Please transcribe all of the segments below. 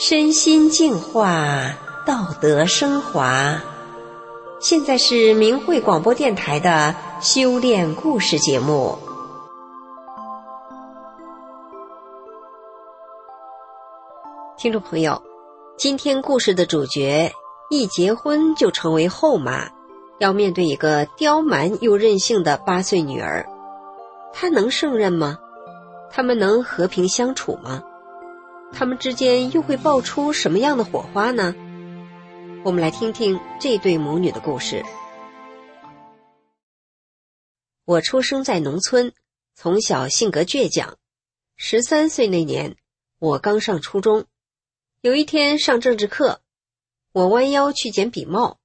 身心净化，道德升华。现在是明慧广播电台的修炼故事节目。听众朋友，今天故事的主角一结婚就成为后妈，要面对一个刁蛮又任性的八岁女儿，她能胜任吗？他们能和平相处吗？他们之间又会爆出什么样的火花呢？我们来听听这对母女的故事。我出生在农村，从小性格倔强。十三岁那年，我刚上初中。有一天上政治课，我弯腰去捡笔帽，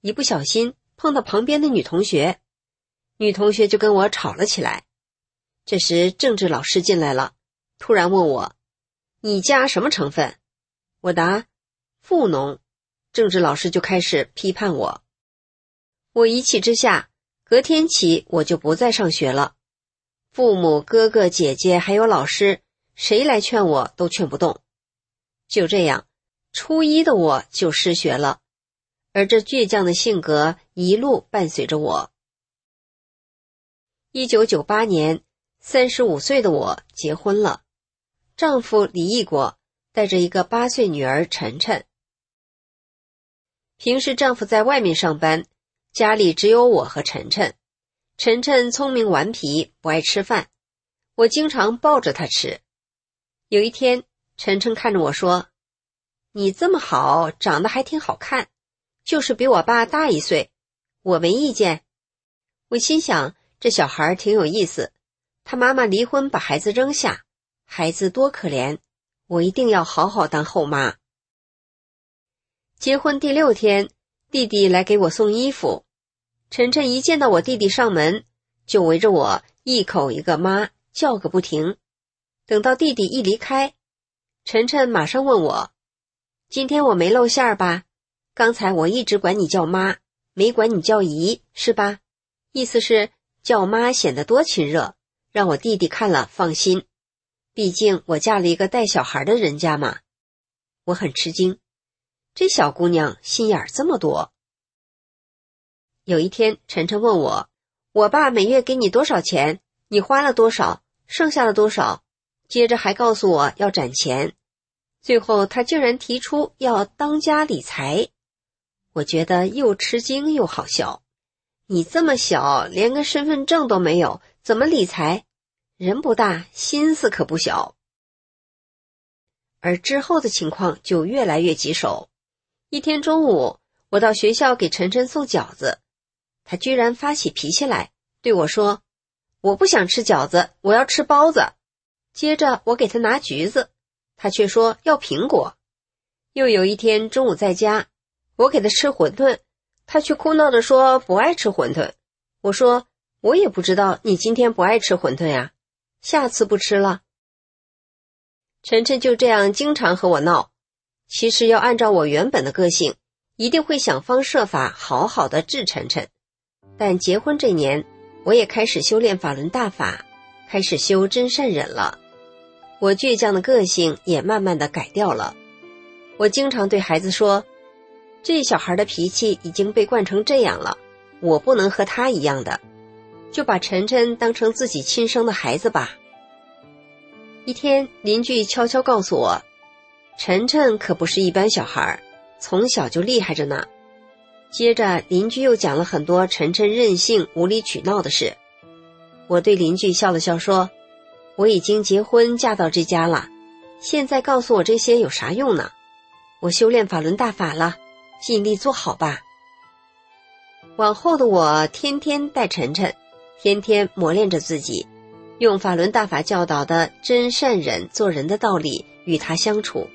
一不小心碰到旁边的女同学，女同学就跟我吵了起来。这时政治老师进来了，突然问我：“你家什么成分？”我答：“富农。”政治老师就开始批判我。我一气之下，隔天起我就不再上学了。父母、哥哥、姐姐还有老师，谁来劝我都劝不动。就这样，初一的我就失学了，而这倔强的性格一路伴随着我。一九九八年，三十五岁的我结婚了，丈夫李义国带着一个八岁女儿晨晨。平时丈夫在外面上班，家里只有我和晨晨。晨晨聪明顽皮，不爱吃饭，我经常抱着她吃。有一天。晨晨看着我说：“你这么好，长得还挺好看，就是比我爸大一岁，我没意见。”我心想，这小孩挺有意思。他妈妈离婚，把孩子扔下，孩子多可怜，我一定要好好当后妈。结婚第六天，弟弟来给我送衣服，晨晨一见到我弟弟上门，就围着我一口一个妈叫个不停。等到弟弟一离开。晨晨马上问我：“今天我没露馅儿吧？刚才我一直管你叫妈，没管你叫姨，是吧？意思是叫妈显得多亲热，让我弟弟看了放心。毕竟我嫁了一个带小孩的人家嘛。”我很吃惊，这小姑娘心眼儿这么多。有一天，晨晨问我：“我爸每月给你多少钱？你花了多少？剩下了多少？”接着还告诉我要攒钱。最后，他竟然提出要当家理财，我觉得又吃惊又好笑。你这么小，连个身份证都没有，怎么理财？人不大，心思可不小。而之后的情况就越来越棘手。一天中午，我到学校给晨晨送饺子，他居然发起脾气来，对我说：“我不想吃饺子，我要吃包子。”接着，我给他拿橘子。他却说要苹果。又有一天中午在家，我给他吃馄饨，他却哭闹着说不爱吃馄饨。我说我也不知道你今天不爱吃馄饨呀，下次不吃了。晨晨就这样经常和我闹。其实要按照我原本的个性，一定会想方设法好好的治晨晨。但结婚这年，我也开始修炼法轮大法，开始修真善忍了。我倔强的个性也慢慢的改掉了。我经常对孩子说：“这小孩的脾气已经被惯成这样了，我不能和他一样的，就把晨晨当成自己亲生的孩子吧。”一天，邻居悄悄告诉我：“晨晨可不是一般小孩，从小就厉害着呢。”接着，邻居又讲了很多晨晨任性、无理取闹的事。我对邻居笑了笑说。我已经结婚嫁到这家了，现在告诉我这些有啥用呢？我修炼法轮大法了，尽力做好吧。往后的我天天带晨晨，天天磨练着自己，用法轮大法教导的真善忍做人的道理与他相处。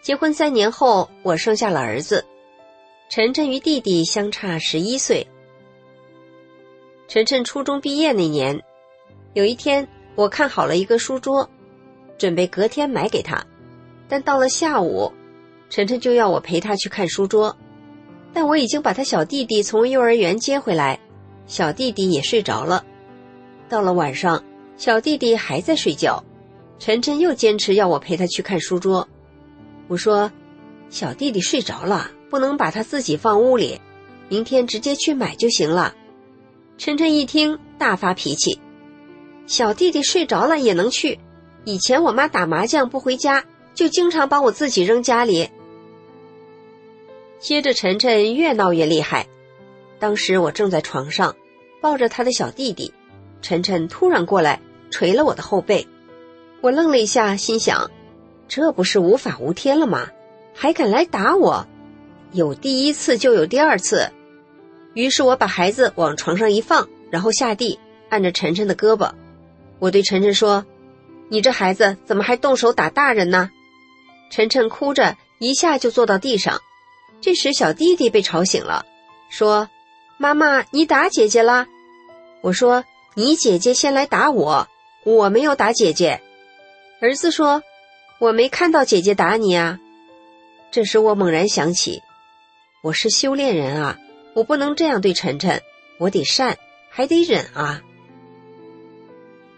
结婚三年后，我生下了儿子，晨晨与弟弟相差十一岁。晨晨初中毕业那年。有一天，我看好了一个书桌，准备隔天买给他。但到了下午，晨晨就要我陪他去看书桌。但我已经把他小弟弟从幼儿园接回来，小弟弟也睡着了。到了晚上，小弟弟还在睡觉，晨晨又坚持要我陪他去看书桌。我说：“小弟弟睡着了，不能把他自己放屋里，明天直接去买就行了。”晨晨一听，大发脾气：“小弟弟睡着了也能去？以前我妈打麻将不回家，就经常把我自己扔家里。”接着，晨晨越闹越厉害。当时我正在床上，抱着他的小弟弟，晨晨突然过来捶了我的后背。我愣了一下，心想：这不是无法无天了吗？还敢来打我？有第一次就有第二次。于是我把孩子往床上一放，然后下地按着晨晨的胳膊。我对晨晨说：“你这孩子怎么还动手打大人呢？”晨晨哭着一下就坐到地上。这时小弟弟被吵醒了，说：“妈妈，你打姐姐啦？”我说：“你姐姐先来打我，我没有打姐姐。”儿子说：“我没看到姐姐打你啊。”这时我猛然想起，我是修炼人啊，我不能这样对晨晨，我得善，还得忍啊。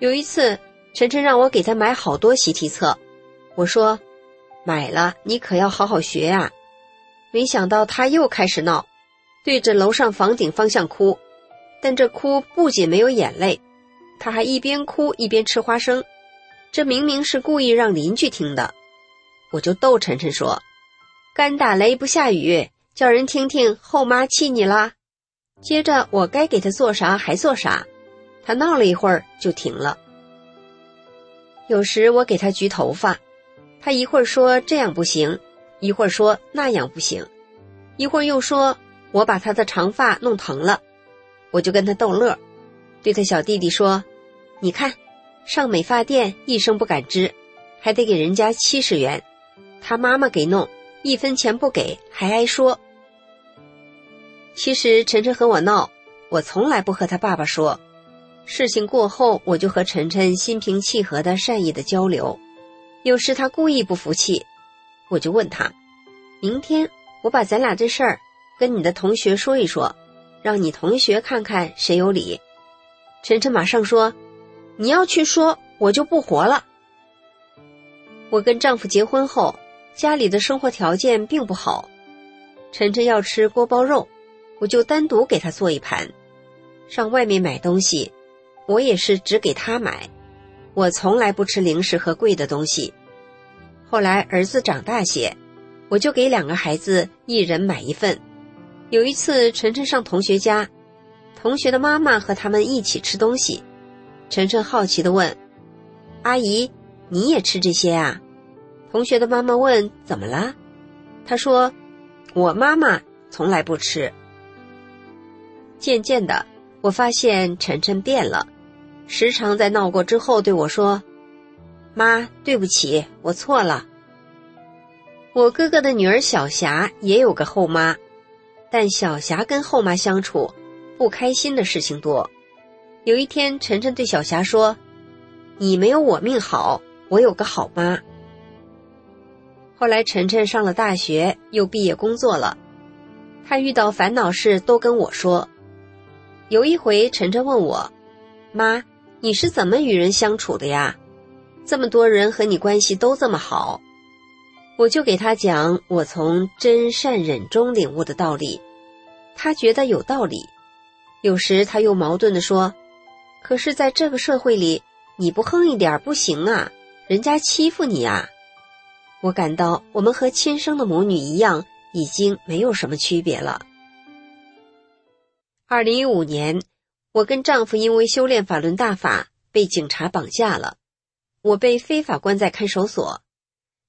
有一次，晨晨让我给他买好多习题册，我说：“买了，你可要好好学呀。”没想到他又开始闹，对着楼上房顶方向哭，但这哭不仅没有眼泪，他还一边哭一边吃花生。这明明是故意让邻居听的，我就逗晨晨说：“干打雷不下雨，叫人听听后妈气你啦。”接着我该给他做啥还做啥，他闹了一会儿就停了。有时我给他焗头发，他一会儿说这样不行，一会儿说那样不行，一会儿又说我把他的长发弄疼了，我就跟他逗乐，对他小弟弟说：“你看。”上美发店一声不敢吱，还得给人家七十元，他妈妈给弄，一分钱不给还挨说。其实晨晨和我闹，我从来不和他爸爸说。事情过后，我就和晨晨心平气和的、善意的交流。有时他故意不服气，我就问他：“明天我把咱俩这事儿跟你的同学说一说，让你同学看看谁有理。”晨晨马上说。你要去说，我就不活了。我跟丈夫结婚后，家里的生活条件并不好。晨晨要吃锅包肉，我就单独给他做一盘。上外面买东西，我也是只给他买。我从来不吃零食和贵的东西。后来儿子长大些，我就给两个孩子一人买一份。有一次，晨晨上同学家，同学的妈妈和他们一起吃东西。晨晨好奇的问：“阿姨，你也吃这些啊？”同学的妈妈问：“怎么了？”他说：“我妈妈从来不吃。”渐渐的，我发现晨晨变了，时常在闹过之后对我说：“妈，对不起，我错了。”我哥哥的女儿小霞也有个后妈，但小霞跟后妈相处，不开心的事情多。有一天，晨晨对小霞说：“你没有我命好，我有个好妈。”后来，晨晨上了大学，又毕业工作了。他遇到烦恼事都跟我说。有一回，晨晨问我：“妈，你是怎么与人相处的呀？这么多人和你关系都这么好。”我就给他讲我从真善忍中领悟的道理。他觉得有道理。有时他又矛盾的说。可是，在这个社会里，你不横一点不行啊！人家欺负你啊！我感到我们和亲生的母女一样，已经没有什么区别了。二零一五年，我跟丈夫因为修炼法轮大法被警察绑架了，我被非法关在看守所。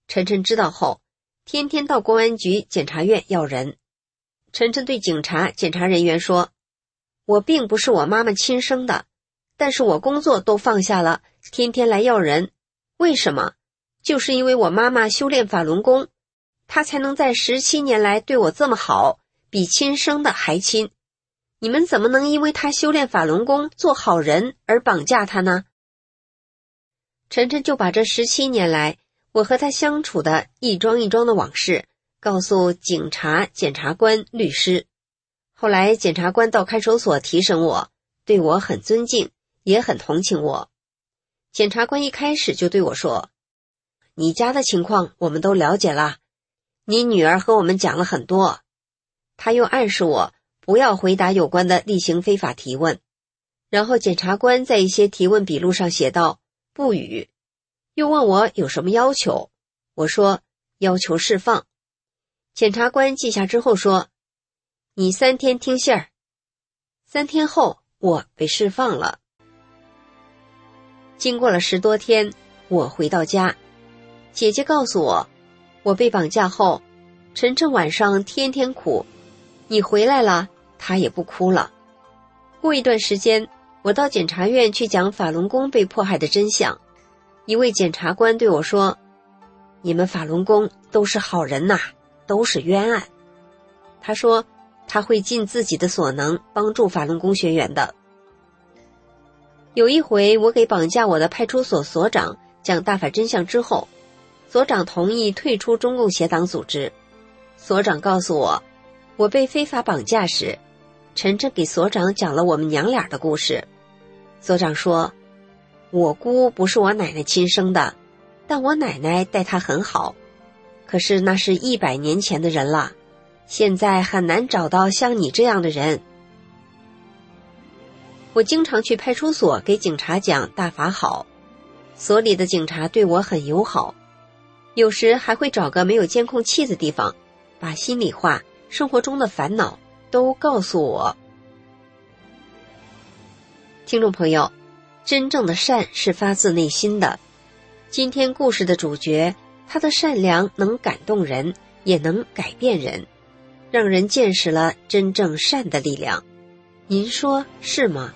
晨晨知道后，天天到公安局、检察院要人。晨晨对警察、检查人员说：“我并不是我妈妈亲生的。”但是我工作都放下了，天天来要人，为什么？就是因为我妈妈修炼法轮功，她才能在十七年来对我这么好，比亲生的还亲。你们怎么能因为她修炼法轮功做好人而绑架她呢？晨晨就把这十七年来我和他相处的一桩一桩的往事告诉警察、检察官、律师。后来检察官到看守所提审我，对我很尊敬。也很同情我。检察官一开始就对我说：“你家的情况我们都了解了，你女儿和我们讲了很多。”他又暗示我不要回答有关的例行非法提问。然后检察官在一些提问笔录上写道：“不语。”又问我有什么要求，我说要求释放。检察官记下之后说：“你三天听信儿。”三天后，我被释放了。经过了十多天，我回到家，姐姐告诉我，我被绑架后，晨晨晚上天天哭，你回来了，他也不哭了。过一段时间。我到检察院去讲法轮功被迫害的真相，一位检察官对我说：“你们法轮功都是好人呐，都是冤案。”他说他会尽自己的所能帮助法轮功学员的。有一回，我给绑架我的派出所所长讲大法真相之后，所长同意退出中共邪党组织。所长告诉我，我被非法绑架时。晨晨给所长讲了我们娘俩的故事。所长说：“我姑不是我奶奶亲生的，但我奶奶待她很好。可是那是一百年前的人了，现在很难找到像你这样的人。”我经常去派出所给警察讲大法好，所里的警察对我很友好，有时还会找个没有监控器的地方，把心里话、生活中的烦恼。都告诉我，听众朋友，真正的善是发自内心的。今天故事的主角，他的善良能感动人，也能改变人，让人见识了真正善的力量。您说是吗？